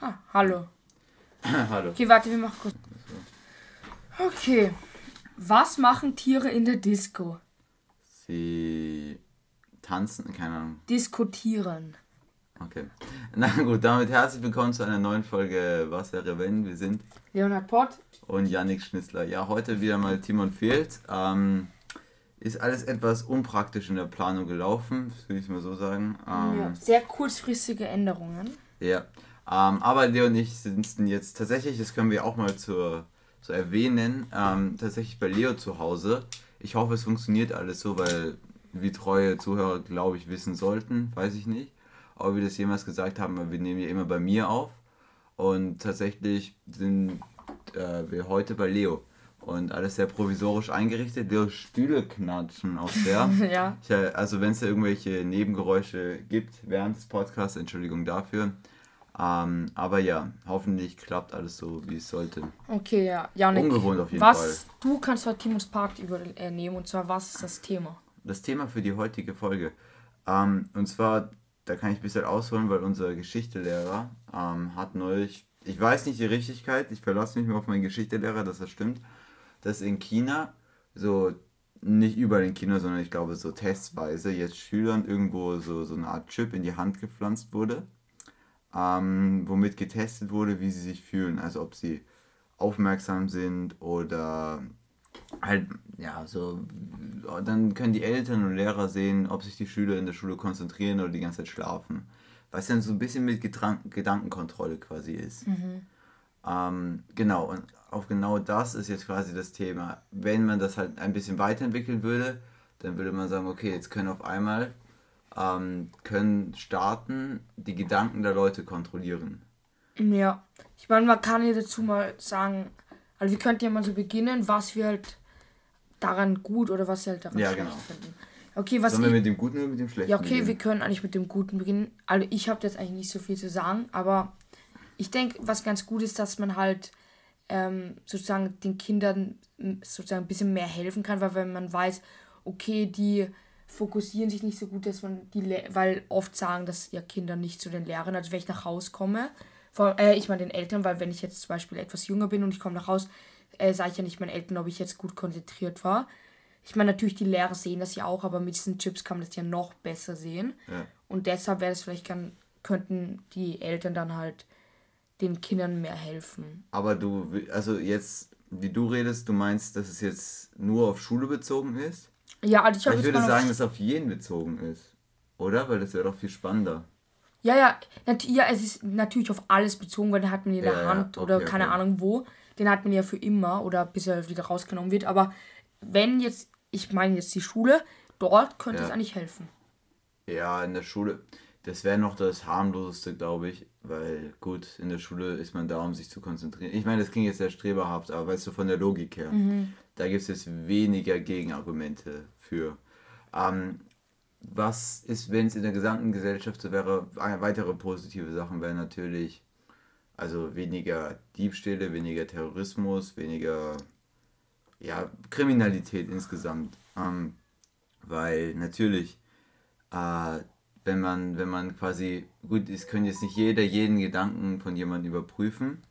Ah, hallo. Hallo. Okay, warte, wir machen kurz. Okay. Was machen Tiere in der Disco? Sie tanzen, keine Ahnung. Diskutieren. Okay. Na gut, damit herzlich willkommen zu einer neuen Folge Was wäre wenn? Wir sind Leonhard Pott. und Yannick Schnitzler. Ja, heute wieder mal Timon fehlt. Ähm, ist alles etwas unpraktisch in der Planung gelaufen, würde ich mal so sagen. Ähm, Ja, sehr kurzfristige Änderungen. Ja, ähm, aber Leo und ich sitzen jetzt tatsächlich, das können wir auch mal zur, zu erwähnen, ähm, tatsächlich bei Leo zu Hause. Ich hoffe, es funktioniert alles so, weil wie treue Zuhörer, glaube ich, wissen sollten, weiß ich nicht. Ob wir das jemals gesagt haben, weil wir nehmen ja immer bei mir auf. Und tatsächlich sind äh, wir heute bei Leo. Und alles sehr provisorisch eingerichtet. Leos Stühle knatschen auch sehr. Ja. Ich, äh, also wenn es da irgendwelche Nebengeräusche gibt während des Podcasts, Entschuldigung dafür. Ähm, aber ja, hoffentlich klappt alles so, wie es sollte. Okay, ja. Janik, Ungewohnt auf jeden was, Du kannst heute Timos Part übernehmen und zwar, was ist das Thema? Das Thema für die heutige Folge. Ähm, und zwar, da kann ich ein bisschen ausholen, weil unser Geschichtelehrer ähm, hat neulich, ich weiß nicht die Richtigkeit, ich verlasse mich mal auf meinen Geschichtelehrer, dass das stimmt, dass in China so nicht überall in China, sondern ich glaube so testweise jetzt Schülern irgendwo so, so eine Art Chip in die Hand gepflanzt wurde, ähm, womit getestet wurde, wie sie sich fühlen. Also ob sie aufmerksam sind oder halt, ja, so, dann können die Eltern und Lehrer sehen, ob sich die Schüler in der Schule konzentrieren oder die ganze Zeit schlafen. Was dann so ein bisschen mit Getran Gedankenkontrolle quasi ist. Ähm, genau, und auf genau das ist jetzt quasi das Thema. Wenn man das halt ein bisschen weiterentwickeln würde, dann würde man sagen, okay, jetzt können auf einmal ähm, können Staaten die Gedanken der Leute kontrollieren. Ja. Ich meine, man kann ja dazu mal sagen, also wir könnten ja mal so beginnen, was wir halt daran gut oder was wir halt daran Ja, schlecht genau. finden. Okay, was Sollen wir mit dem Guten oder mit dem Schlechten Ja, okay, wir beginnen? können eigentlich mit dem Guten beginnen. Also ich habe jetzt eigentlich nicht so viel zu sagen, aber ich denke, was ganz gut ist, dass man halt ähm, sozusagen den Kindern sozusagen ein bisschen mehr helfen kann, weil wenn man weiß, okay, die fokussieren sich nicht so gut, dass man die, Le weil oft sagen, dass ja Kinder nicht zu den Lehrern, also wenn ich nach Hause komme, vor, äh, ich meine den Eltern, weil wenn ich jetzt zum Beispiel etwas jünger bin und ich komme nach Hause, äh, sage ich ja nicht meinen Eltern, ob ich jetzt gut konzentriert war. Ich meine, natürlich, die Lehrer sehen das ja auch, aber mit diesen Chips kann man das ja noch besser sehen. Ja. Und deshalb wäre es vielleicht, kann, könnten die Eltern dann halt den Kindern mehr helfen. Aber du, also jetzt, wie du redest, du meinst, dass es jetzt nur auf Schule bezogen ist? Ja, also ich habe ich würde sagen, dass es auf jeden bezogen ist. Oder? Weil das wäre doch viel spannender. ja, ja, ja, es ist natürlich auf alles bezogen, weil den hat man in der Ja, ja, Hand oder okay, keine okay. Ahnung wo. Den hat man ja für immer oder bis er wieder rausgenommen wird. Aber wenn jetzt, ich meine jetzt die Schule, dort könnte Ja. es eigentlich helfen. Ja, in der Schule, das wäre noch das harmloseste, glaube ich. Weil, gut, in der Schule ist man da, um sich zu konzentrieren. Ich meine, das klingt jetzt sehr streberhaft, aber weißt du, von der Logik her, da gibt es jetzt weniger Gegenargumente für. Ähm, was ist, wenn es in der gesamten Gesellschaft so wäre, weitere positive Sachen wären natürlich, also weniger Diebstähle, weniger Terrorismus, weniger ja, Kriminalität insgesamt. Ähm, weil natürlich, äh, wenn man, wenn man quasi, gut, es können jetzt nicht jeder jeden Gedanken von jemandem überprüfen,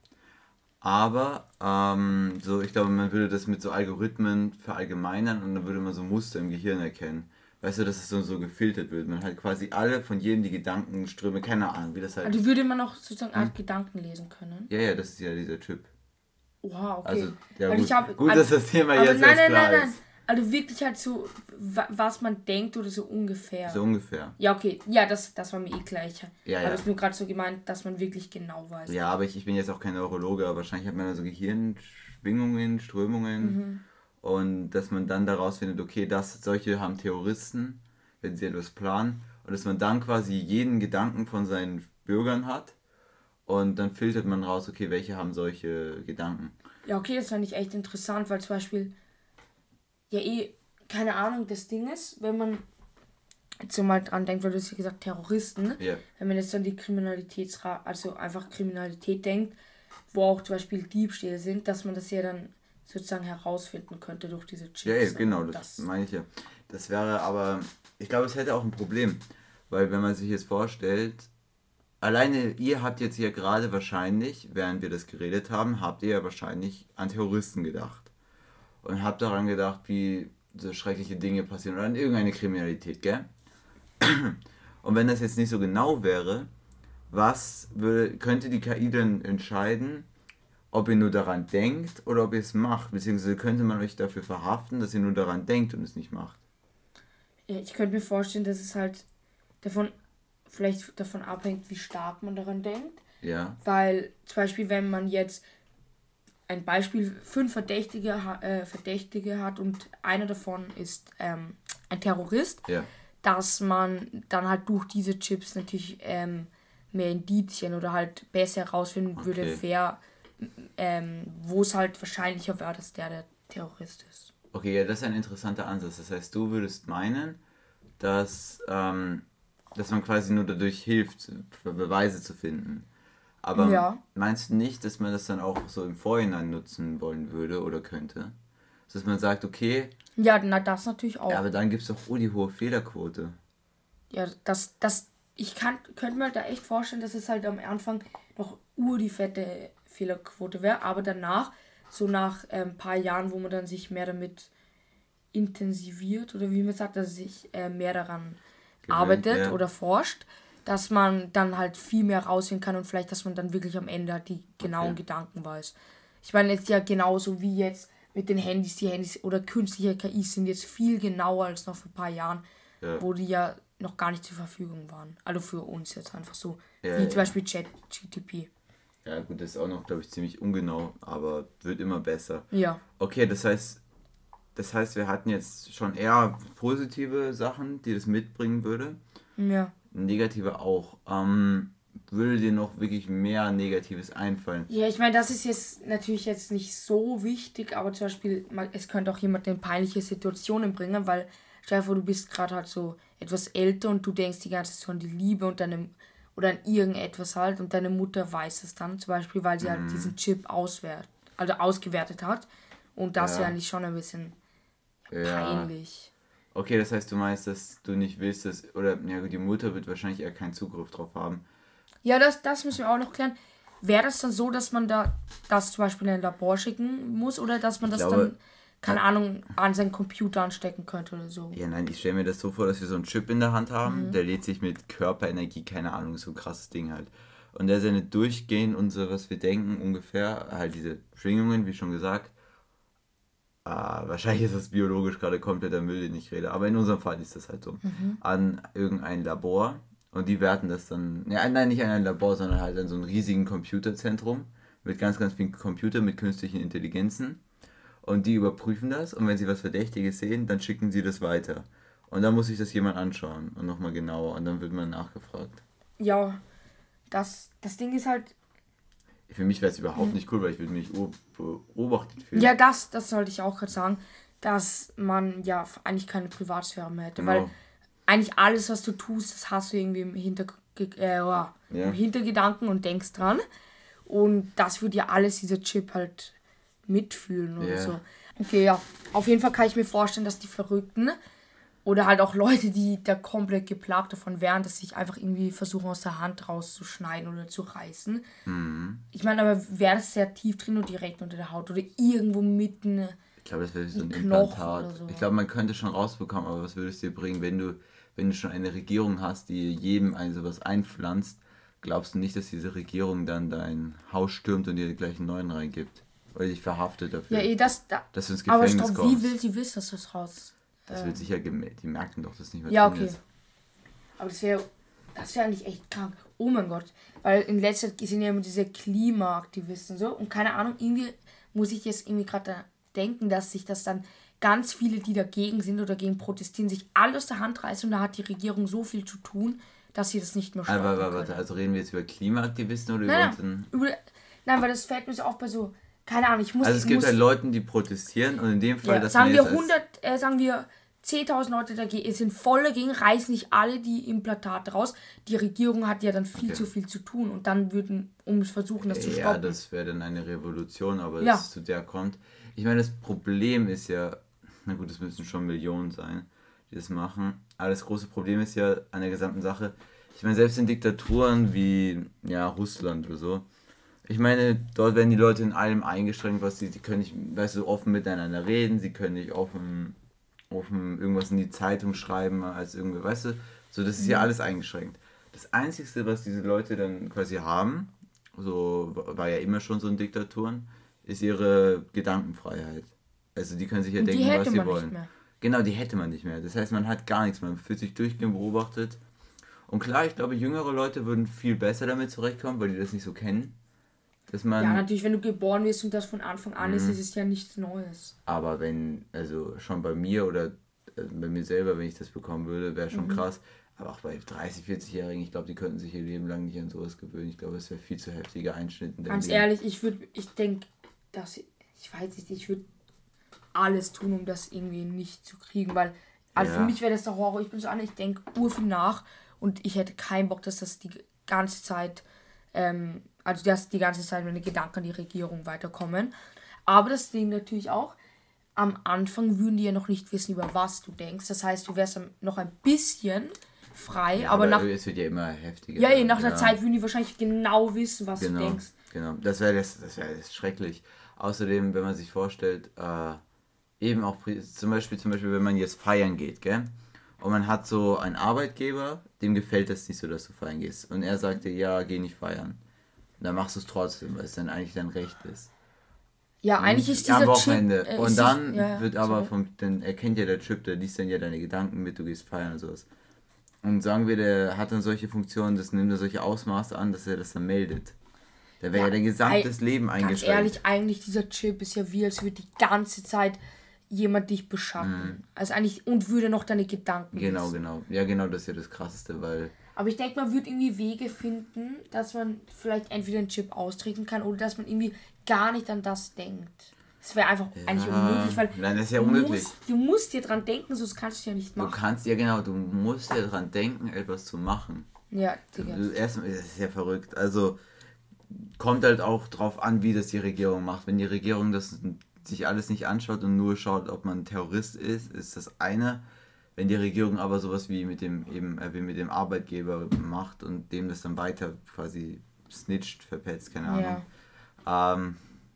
aber ähm, so, ich glaube, man würde das mit so Algorithmen verallgemeinern und dann würde man so Muster im Gehirn erkennen. Weißt du, dass es so, so gefiltert wird. Man halt quasi alle von jedem die Gedankenströme, keine Ahnung, wie das halt. Also würde man auch sozusagen Hm? Art Gedanken lesen können. ja, ja, das ist ja dieser Chip. Wow, okay. Also, ja, gut, ich hab- gut also- dass das Thema jetzt nein, nein, klar nein, nein. ist. Also wirklich halt so, wa- was man denkt oder so ungefähr. So ungefähr. Ja, okay. Ja, das, das war mir eh gleich. Ja, Aber ja. es ist nur gerade so gemeint, dass man wirklich genau weiß. Ja, aber ich, ich bin jetzt auch kein Neurologe, aber wahrscheinlich hat man da so Gehirnschwingungen, Strömungen Mhm. und dass man dann daraus findet, okay, das, solche haben Terroristen, wenn sie etwas planen und dass man dann quasi jeden Gedanken von seinen Bürgern hat und dann filtert man raus, okay, welche haben solche Gedanken. Ja, okay, das fand ich echt interessant, weil zum Beispiel, ja eh, keine Ahnung, das Ding ist, wenn man jetzt so mal dran denkt, weil du hast ja gesagt, Terroristen, Ja. wenn man jetzt an die Kriminalitätsra also einfach Kriminalität denkt, wo auch zum Beispiel Diebstähle sind, dass man das ja dann sozusagen herausfinden könnte durch diese Chips. Ja, ja, genau, Und das, meine ich ja. Das wäre aber, ich glaube, es hätte auch ein Problem, weil wenn man sich jetzt vorstellt, alleine ihr habt jetzt hier gerade wahrscheinlich, während wir das geredet haben, habt ihr ja wahrscheinlich an Terroristen gedacht. Und habt daran gedacht, wie so schreckliche Dinge passieren oder an irgendeine Kriminalität, gell? Und wenn das jetzt nicht so genau wäre, was würde, könnte die KI dann entscheiden, ob ihr nur daran denkt oder ob ihr es macht? Beziehungsweise könnte man euch dafür verhaften, dass ihr nur daran denkt und es nicht macht? Ja, ich könnte mir vorstellen, dass es halt davon vielleicht davon abhängt, wie stark man daran denkt. Ja. Weil zum Beispiel, wenn man jetzt ein Beispiel fünf Verdächtige, äh, Verdächtige hat und einer davon ist ähm, ein Terrorist, Ja. dass man dann halt durch diese Chips natürlich ähm, mehr Indizien oder halt besser herausfinden würde, Okay. wer, ähm, wo es halt wahrscheinlicher wäre, dass der der Terrorist ist. Okay, ja, das ist ein interessanter Ansatz. Das heißt, du würdest meinen, dass, ähm, dass man quasi nur dadurch hilft, Be- Beweise zu finden. Aber Ja. meinst du nicht, dass man das dann auch so im Vorhinein nutzen wollen würde oder könnte? Dass man sagt, okay, Ja, na das natürlich auch. ja, aber dann gibt es doch oh, die hohe Fehlerquote. Ja, das, das, ich kann, könnte mir da echt vorstellen, dass es halt am Anfang noch ur die fette Fehlerquote wäre, aber danach, so nach ein paar Jahren, wo man dann sich mehr damit intensiviert oder wie man sagt, dass sich äh, mehr daran Gewöhnt, arbeitet ja. oder forscht, dass man dann halt viel mehr rausfinden kann und vielleicht, dass man dann wirklich am Ende halt die genauen Okay. Gedanken weiß. Ich meine, jetzt ja genauso wie jetzt mit den Handys, die Handys oder künstliche KIs sind jetzt viel genauer als noch vor ein paar Jahren, Ja. wo die ja noch gar nicht zur Verfügung waren. Also für uns jetzt einfach so. Ja, wie ja. zum Beispiel ChatGTP. Ja, gut, das ist auch noch, glaube ich, ziemlich ungenau, aber wird immer besser. Ja. Okay, das heißt, das heißt, wir hatten jetzt schon eher positive Sachen, die das mitbringen würde. Ja. Negative auch. Ähm, würde dir noch wirklich mehr Negatives einfallen? Ja, ich meine, das ist jetzt natürlich jetzt nicht so wichtig, aber zum Beispiel, es könnte auch jemand in peinliche Situationen bringen, weil stell dir vor, du bist gerade halt so etwas älter und du denkst die ganze Zeit an die Liebe und deine oder an irgendetwas halt und deine Mutter weiß es dann, zum Beispiel, weil sie Mhm. halt diesen Chip auswert, also ausgewertet hat. Und das Ja. wäre eigentlich schon ein bisschen peinlich. Okay, das heißt, du meinst, dass du nicht willst, dass. Oder, ja gut, die Mutter wird wahrscheinlich eher keinen Zugriff drauf haben. Ja, das, das müssen wir auch noch klären. Wäre das dann so, dass man da das zum Beispiel in ein Labor schicken muss oder dass man das glaube, dann, keine Ahnung, an seinen Computer anstecken könnte oder so? Ja, nein, ich stelle mir das so vor, dass wir so einen Chip in der Hand haben, Mhm. der lädt sich mit Körperenergie, keine Ahnung, so ein krasses Ding halt. Und der sendet durchgehend unser, was wir denken, ungefähr, halt diese Schwingungen, wie schon gesagt. Ah, wahrscheinlich ist das biologisch gerade kompletter Müll, den ich rede, aber in unserem Fall ist das halt so. Mhm. An irgendein Labor und die werten das dann, ja, nein, nicht an ein Labor, sondern halt an so einem riesigen Computerzentrum mit ganz, ganz vielen Computern mit künstlichen Intelligenzen. Und die überprüfen das und wenn sie was Verdächtiges sehen, dann schicken sie das weiter. Und dann muss sich das jemand anschauen und nochmal genauer und dann wird man nachgefragt. Ja, das, das Ding ist halt, Für mich wäre es überhaupt nicht cool, weil ich würde mich beobachtet fühlen. Mhm. ja, das, das sollte ich auch gerade sagen, dass man ja eigentlich keine Privatsphäre mehr hätte, weil Genau. eigentlich alles, was du tust, das hast du irgendwie im, Hinterg äh, ja, Ja. im Hintergedanken und denkst dran. Und das würde ja alles dieser Chip halt mitfühlen oder Ja. so. Okay, ja. Auf jeden Fall kann ich mir vorstellen, dass die Verrückten oder halt auch Leute, die da komplett geplagt davon wären, dass sich einfach irgendwie versuchen, aus der Hand rauszuschneiden oder zu reißen. Mhm. Ich meine, aber wäre das sehr tief drin und direkt unter der Haut oder irgendwo mitten. Ich glaube, das wäre so ein Implantat. so. Ich glaube, man könnte schon rausbekommen, aber was würde es dir bringen, wenn du, wenn du schon eine Regierung hast, die jedem ein sowas einpflanzt, glaubst du nicht, dass diese Regierung dann dein Haus stürmt und dir gleich einen neuen reingibt? Oder dich verhaftet dafür? Ja, eh, das. Da, dass du ins aber Gefängnis stopp, wie kommst. will sie wissen, dass das raus. Das wird sicher gemerkt. Die merken doch, dass nicht mehr Ja, okay. ist. Aber das wäre das wäre eigentlich echt krank. Oh mein Gott. Weil in letzter Zeit sind ja immer diese Klimaaktivisten so. Und keine Ahnung, irgendwie muss ich jetzt irgendwie gerade da denken, dass sich das dann ganz viele, die dagegen sind oder dagegen protestieren, sich alle aus der Hand reißen und da hat die Regierung so viel zu tun, dass sie das nicht mehr stoppen Aber, aber warte, also reden wir jetzt über Klimaaktivisten oder über Nein, unseren... nein, über, nein, weil das fällt mir so auch bei so, keine Ahnung, ich muss... Also es gibt muss, halt Leute, die protestieren und in dem Fall, ja, dass sagen wir jetzt als- 100, äh, sagen wir 10.000 Leute dagegen, es sind voll dagegen, reißen nicht alle die Implantate raus. Die Regierung hat ja dann viel Okay. zu viel zu tun und dann würden, um es versuchen, das zu Ja, stoppen. das wäre dann eine Revolution, aber Ja. dass es zu der kommt. Ich meine, das Problem ist ja, na gut, es müssen schon Millionen sein, die das machen. Aber das große Problem ist ja an der gesamten Sache, ich meine, selbst in Diktaturen wie ja, Russland oder so, ich meine, dort werden die Leute in allem eingeschränkt, was sie, sie können nicht, weißt du, offen miteinander reden, sie können nicht offen, offen irgendwas in die Zeitung schreiben, als irgendwie, weißt du, so, das ist ja mhm. alles eingeschränkt. Das Einzige, was diese Leute dann quasi haben, so war ja immer schon so in Diktaturen, ist ihre Gedankenfreiheit. Also die können sich ja denken, was sie wollen. Genau, die hätte man nicht mehr. Das heißt, man hat gar nichts, man fühlt sich durchgehend beobachtet. Und klar, ich glaube, jüngere Leute würden viel besser damit zurechtkommen, weil die das nicht so kennen. Dass man, ja, natürlich, wenn du geboren wirst und das von Anfang an ist, mhm. ist es ja nichts Neues. Aber wenn, also schon bei mir oder äh, bei mir selber, wenn ich das bekommen würde, wäre schon mhm. krass. Aber auch bei 30, 40-Jährigen, ich glaube, die könnten sich ihr Leben lang nicht an sowas gewöhnen. Ich glaube, es wäre viel zu heftiger Einschnitt. Ganz Leben. ehrlich, ich würde, ich denke, dass, ich weiß nicht, ich würde alles tun, um das irgendwie nicht zu kriegen, weil, also ja. für mich wäre das der Horror. Ich bin so an, ich denke urviel nach und ich hätte keinen Bock, dass das die ganze Zeit, ähm, also dass die ganze Zeit meine Gedanken an die Regierung weiterkommen. Aber das Ding natürlich auch, am Anfang würden die ja noch nicht wissen, über was du denkst. Das heißt, du wärst noch ein bisschen frei, ja, aber, aber, nach. Es wird ja immer heftiger. Ja, nach der Zeit würden die wahrscheinlich genau wissen, was genau, du denkst. Genau, das wäre das, das, wär das schrecklich. Außerdem, wenn man sich vorstellt, äh, eben auch zum Beispiel, zum Beispiel, wenn man jetzt feiern geht, gell? Und man hat so einen Arbeitgeber, dem gefällt das nicht so, dass du feiern gehst. Und er sagt dir, ja, geh nicht feiern. Und dann machst du es trotzdem, weil es dann eigentlich dein Recht ist. Ja, eigentlich ist dieser am Wochenende. Chip, äh, und dann ja, wird aber vom, dann erkennt ja der Chip, der liest dann ja deine Gedanken mit, du gehst feiern und sowas. Und sagen wir, der hat dann solche Funktionen, das nimmt er solche Ausmaße an, dass er das dann meldet. Da wäre ja, ja dein gesamtes Leben eingeschränkt. Ganz ehrlich, eigentlich dieser Chip ist ja wie, als würde die ganze Zeit jemand dich beschatten. Mhm. Also eigentlich, und würde noch deine Gedanken Genau, wissen. genau. Ja, genau, das ist ja das Krasseste, weil... Aber ich denke, man würde irgendwie Wege finden, dass man vielleicht entweder einen Chip austreten kann oder dass man irgendwie gar nicht an das denkt. Das wäre einfach ja. eigentlich unmöglich, weil. Nein, das ist ja unmöglich. Musst, du musst dir dran denken, sonst kannst du ja nicht machen. Du kannst, ja genau, du musst dir dran denken, etwas zu machen. Ja, Digga. Erstmal, das ist ja verrückt. Also kommt halt auch drauf an, wie das die Regierung macht. Wenn die Regierung das sich alles nicht anschaut und nur schaut, ob man Terrorist ist, ist das eine. Wenn die Regierung aber sowas wie mit dem eben äh, wie mit dem Arbeitgeber macht und dem das dann weiter quasi snitcht, verpetzt, keine Ahnung. Ja. Ähm,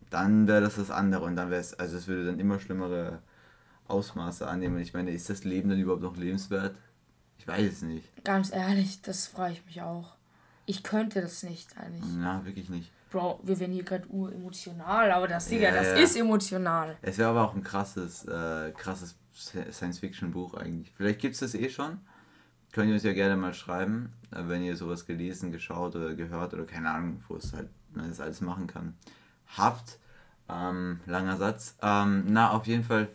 dann wäre das das andere und dann wäre es, also es würde dann immer schlimmere Ausmaße annehmen. Ich meine, ist das Leben dann überhaupt noch lebenswert? Ich weiß es nicht. Ganz ehrlich, das frage ich mich auch. Ich könnte das nicht eigentlich. Na, wirklich nicht. Bro, wir werden hier gerade uremotional, aber das, Digga, ja, das ja. ist emotional. Es wäre aber auch ein krasses, äh, krasses Science-Fiction-Buch eigentlich. Vielleicht gibt es das eh schon. Könnt ihr uns ja gerne mal schreiben, äh, wenn ihr sowas gelesen, geschaut oder gehört oder keine Ahnung, wo es halt man das alles machen kann. Habt. Ähm, langer Satz. Ähm, na, auf jeden Fall,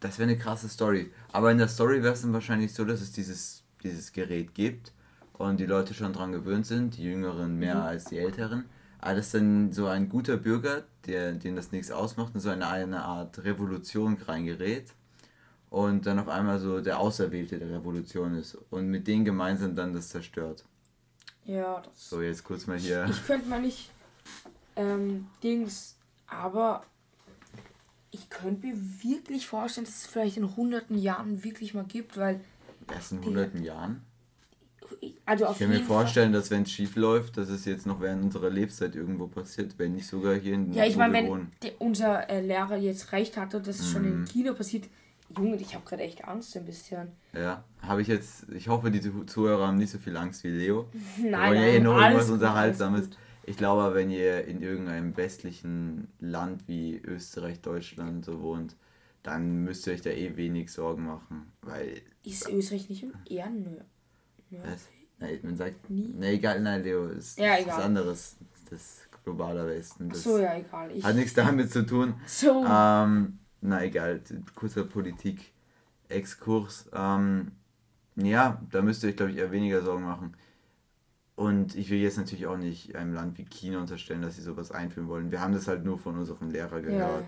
das wäre eine krasse Story. Aber in der Story wäre es dann wahrscheinlich so, dass es dieses, dieses Gerät gibt und die Leute schon dran gewöhnt sind, die Jüngeren mehr mhm. als die Älteren. Aber das ist dann so ein guter Bürger, der, den das nichts ausmacht, in so eine, eine Art Revolution reingerät und dann auf einmal so der Auserwählte der Revolution ist und mit denen gemeinsam dann das zerstört. Ja, das. So, jetzt kurz mal hier. Ich, ich könnte mal nicht ähm, Dings aber ich könnte mir wirklich vorstellen, dass es vielleicht in hunderten Jahren wirklich mal gibt, weil. Erst in hunderten Jahren? Also ich kann mir vorstellen, Fall. dass wenn es schief läuft, dass es jetzt noch während unserer Lebzeit irgendwo passiert, wenn nicht sogar hier in Ja, ich meine, wenn die, unser äh, Lehrer jetzt recht hatte, dass es mhm. schon im Kino passiert, Junge, ich habe gerade echt Angst ein bisschen. Ja, habe ich jetzt, ich hoffe, die Zuhörer haben nicht so viel Angst wie Leo. nein, wollen ja eh noch irgendwas Unterhaltsames. Ich glaube, wenn ihr in irgendeinem westlichen Land wie Österreich, Deutschland so wohnt, dann müsst ihr euch da eh wenig Sorgen machen, weil... Ist Österreich nicht eher nö? Was? Nein, man sagt... Nie? Ne, egal, nein, Leo, ist ja, egal. was anderes. Das globaler Westen. Das so, ja, egal. Ich hat nichts damit zu tun. So. Ähm, na, egal, kurzer Politik-Exkurs. Ähm, ja, da müsst ihr euch, glaube ich, eher weniger Sorgen machen. Und ich will jetzt natürlich auch nicht einem Land wie China unterstellen, dass sie sowas einführen wollen. Wir haben das halt nur von unserem Lehrer gehört.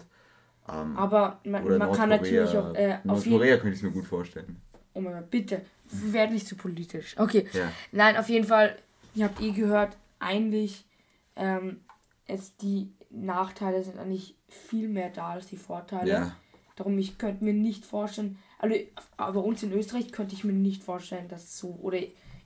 Ja. Ähm, Aber man, man kann natürlich auch. Äh, Nordkorea könnte ich es mir gut vorstellen. Oh mein Gott, bitte. Wir werden nicht zu politisch. Okay. Ja. Nein, auf jeden Fall, ihr habt eh gehört, eigentlich ähm, es die Nachteile sind eigentlich viel mehr da als die Vorteile. Ja. Darum, ich könnte mir nicht vorstellen, also bei uns in Österreich könnte ich mir nicht vorstellen, dass so, oder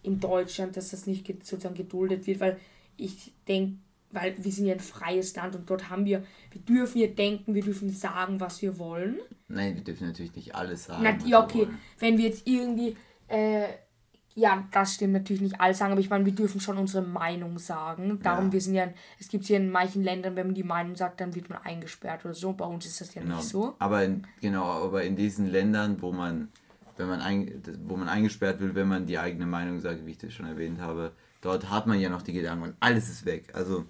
in Deutschland, dass das nicht sozusagen geduldet wird, weil ich denke, weil wir sind ja ein freies Land und dort haben wir, wir dürfen hier denken, wir dürfen sagen, was wir wollen. Nein, wir dürfen natürlich nicht alles sagen. Na, ja, okay, wenn wir jetzt irgendwie, äh, ja, das stimmt natürlich nicht alles sagen, aber ich meine, wir dürfen schon unsere Meinung sagen. Darum, ja. wir sind ja, es gibt hier in manchen Ländern, wenn man die Meinung sagt, dann wird man eingesperrt oder so. Bei uns ist das ja genau. nicht so. Aber in, genau, aber in diesen Ländern, wo man, wenn man ein, wo man eingesperrt wird, wenn man die eigene Meinung sagt, wie ich das schon erwähnt habe, dort hat man ja noch die Gedanken und alles ist weg. Also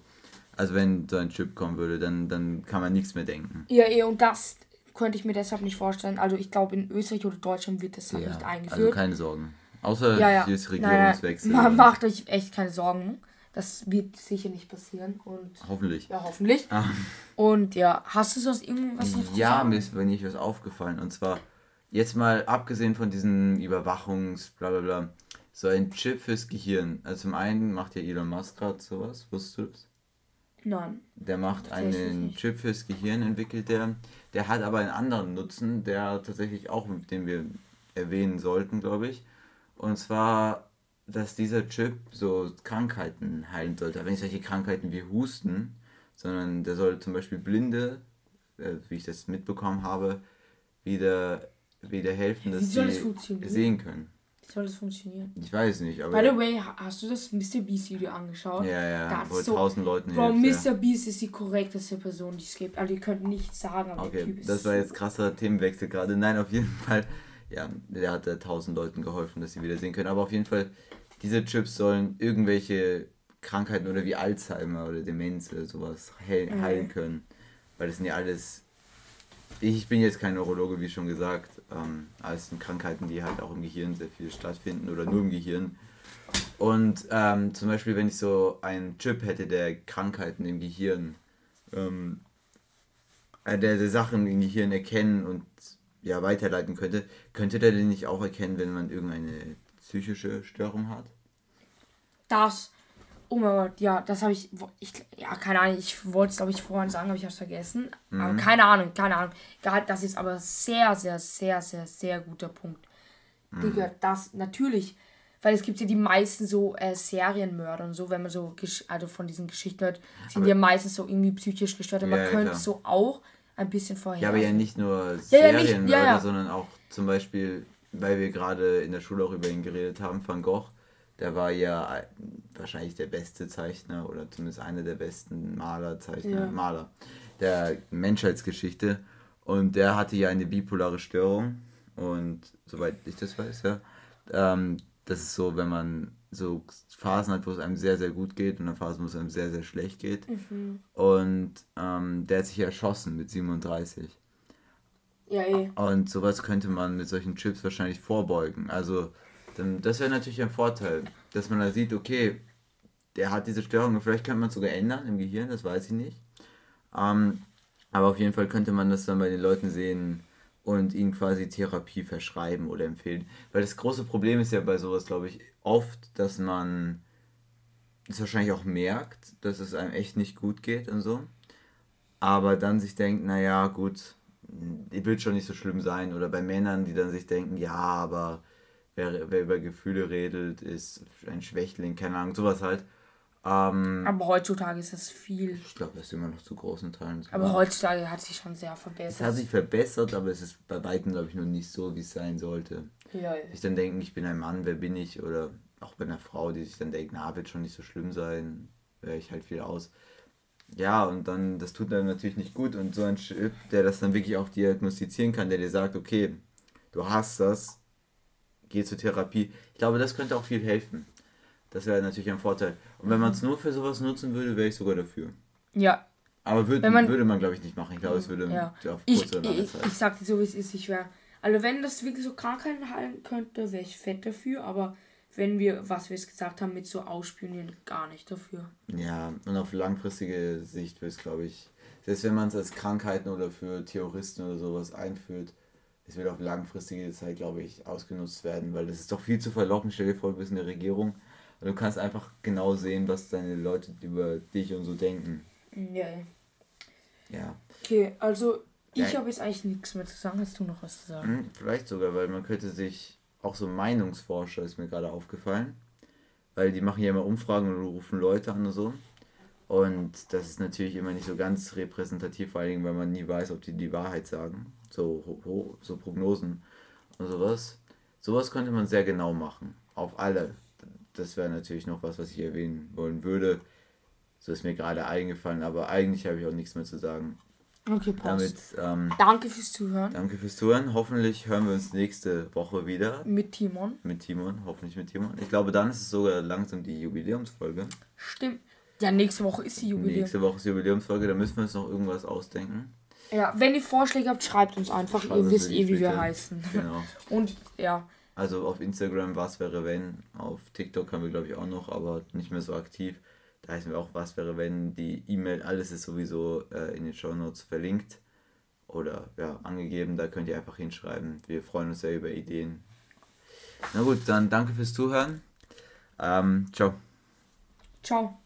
also wenn so ein Chip kommen würde, dann, dann kann man nichts mehr denken. Ja, eh, und das könnte ich mir deshalb nicht vorstellen. Also ich glaube, in Österreich oder Deutschland wird das ja, nicht eingeführt. Also keine Sorgen. Außer ja, ja. jetzt Regierungswechsel. Nein. Macht euch echt keine Sorgen. Das wird sicher nicht passieren. Und hoffentlich. Ja, hoffentlich. Ah. Und ja, hast du sonst irgendwas Ja, mir ist mir nicht was aufgefallen. Und zwar, jetzt mal abgesehen von diesen Überwachungs, bla bla bla, so ein Chip fürs Gehirn. Also zum einen macht ja Elon Musk gerade sowas, wusstest du das? Nein. Der macht einen Chip fürs Gehirn, entwickelt der. Der hat aber einen anderen Nutzen, der tatsächlich auch, den wir erwähnen sollten, glaube ich. Und zwar, dass dieser Chip so Krankheiten heilen sollte. Aber nicht solche Krankheiten wie Husten, sondern der soll zum Beispiel Blinde, äh, wie ich das mitbekommen habe, wieder, wieder helfen, dass sie sehen können soll das funktionieren? Ich weiß nicht, aber. By the way, hast du das Mr. Beast Video angeschaut? Ja, ja, wo so, tausend Leuten Bro, hilft, Mr. Ja. Beast ist die korrekteste Person, die es gibt. Also, ihr könnt nichts sagen, aber okay, der Typ ist. Das war jetzt krasser Themenwechsel gerade. Nein, auf jeden Fall. Ja, der hat tausend Leuten geholfen, dass sie wieder sehen können. Aber auf jeden Fall, diese Chips sollen irgendwelche Krankheiten oder wie Alzheimer oder Demenz oder sowas heilen mhm. können. Weil das sind ja alles ich bin jetzt kein Neurologe, wie schon gesagt. Ähm, sind Krankheiten, die halt auch im Gehirn sehr viel stattfinden oder nur im Gehirn. Und ähm, zum Beispiel, wenn ich so einen Chip hätte, der Krankheiten im Gehirn, ähm, äh, der, der Sachen im Gehirn erkennen und ja, weiterleiten könnte, könnte der den nicht auch erkennen, wenn man irgendeine psychische Störung hat? Das Oh mein Gott, ja, das habe ich, ich. Ja, keine Ahnung, ich wollte es, glaube ich, vorhin sagen, aber ich habe es vergessen. Mhm. Aber keine Ahnung, keine Ahnung. Das ist aber sehr, sehr, sehr, sehr, sehr guter Punkt. Mhm. Digga, das natürlich. Weil es gibt ja die meisten so äh, Serienmörder und so, wenn man so also von diesen Geschichten hört, sind aber ja meistens so irgendwie psychisch gestört. Und ja, man ja, könnte klar. so auch ein bisschen vorher. Ja, aber ja nicht nur Serienmörder, ja, nicht, sondern auch zum Beispiel, weil wir gerade in der Schule auch über ihn geredet haben, Van Gogh der war ja wahrscheinlich der beste Zeichner oder zumindest einer der besten Maler, Zeichner, ja. Maler der Menschheitsgeschichte. Und der hatte ja eine bipolare Störung. Und soweit ich das weiß, ja, ähm, das ist so, wenn man so Phasen hat, wo es einem sehr, sehr gut geht und dann Phasen, wo es einem sehr, sehr schlecht geht. Mhm. Und ähm, der hat sich erschossen mit 37. Ja, eh. Und sowas könnte man mit solchen Chips wahrscheinlich vorbeugen. Also dann, das wäre natürlich ein Vorteil, dass man da sieht, okay, der hat diese Störung, vielleicht könnte man es sogar ändern im Gehirn, das weiß ich nicht. Ähm, aber auf jeden Fall könnte man das dann bei den Leuten sehen und ihnen quasi Therapie verschreiben oder empfehlen. Weil das große Problem ist ja bei sowas, glaube ich, oft, dass man es wahrscheinlich auch merkt, dass es einem echt nicht gut geht und so. Aber dann sich denkt, naja, gut, wird schon nicht so schlimm sein. Oder bei Männern, die dann sich denken, ja, aber wer, wer über Gefühle redet, ist ein Schwächling, keine Ahnung, sowas halt. Ähm, aber heutzutage ist das viel. Ich glaube, das ist immer noch zu großen Teilen. So aber heutzutage hat sich schon sehr verbessert. Es hat sich verbessert, aber es ist bei weitem, glaube ich, noch nicht so, wie es sein sollte. Ja, ja. Ich dann denke, ich bin ein Mann, wer bin ich? Oder auch bei einer Frau, die sich dann denkt, na, wird schon nicht so schlimm sein, wäre ich halt viel aus. Ja, und dann, das tut dann natürlich nicht gut. Und so ein Chip, der das dann wirklich auch diagnostizieren kann, der dir sagt, okay, du hast das, geh zur Therapie. Ich glaube, das könnte auch viel helfen. Das wäre natürlich ein Vorteil. Und wenn man es nur für sowas nutzen würde, wäre ich sogar dafür. Ja. Aber würd, man, würde man, glaube ich, nicht machen. Ich glaube, es würde ja. auf kurze ich, lange Zeit. Ich, ich sag dir so, wie es ist. Ich wäre. Also, wenn das wirklich so Krankheiten heilen könnte, wäre ich fett dafür. Aber wenn wir, was wir jetzt gesagt haben, mit so Ausspionieren, gar nicht dafür. Ja, und auf langfristige Sicht wäre es, glaube ich, selbst wenn man es als Krankheiten oder für Terroristen oder sowas einführt, es wird auf langfristige Zeit, glaube ich, ausgenutzt werden, weil das ist doch viel zu verlockend. Stell dir vor, du bist in der Regierung und du kannst einfach genau sehen, was deine Leute über dich und so denken. Ja. Ja. Okay, also ich ja. habe jetzt eigentlich nichts mehr zu sagen. Hast du noch was zu sagen? Hm, vielleicht sogar, weil man könnte sich, auch so Meinungsforscher ist mir gerade aufgefallen, weil die machen ja immer Umfragen und rufen Leute an und so. Und das ist natürlich immer nicht so ganz repräsentativ, vor allen Dingen, weil man nie weiß, ob die die Wahrheit sagen. So, so Prognosen und sowas. Sowas könnte man sehr genau machen. Auf alle. Das wäre natürlich noch was, was ich erwähnen wollen würde. So ist mir gerade eingefallen, aber eigentlich habe ich auch nichts mehr zu sagen. Okay, passt. Damit, ähm, danke fürs Zuhören. Danke fürs Zuhören. Hoffentlich hören wir uns nächste Woche wieder. Mit Timon. Mit Timon, hoffentlich mit Timon. Ich glaube, dann ist es sogar langsam die Jubiläumsfolge. Stimmt. Ja, nächste Woche ist die Jubiläum. Nächste Woche ist die Jubiläumsfolge, da müssen wir uns noch irgendwas ausdenken. Ja, wenn ihr Vorschläge habt, schreibt uns einfach. Schreibt ihr wisst eh, wie wir heißen. Genau. Und ja. Also auf Instagram, was wäre wenn. Auf TikTok haben wir, glaube ich, auch noch, aber nicht mehr so aktiv. Da heißen wir auch, was wäre wenn. Die E-Mail, alles ist sowieso äh, in den Show Notes verlinkt oder ja, angegeben. Da könnt ihr einfach hinschreiben. Wir freuen uns sehr über Ideen. Na gut, dann danke fürs Zuhören. Ähm, ciao. Ciao.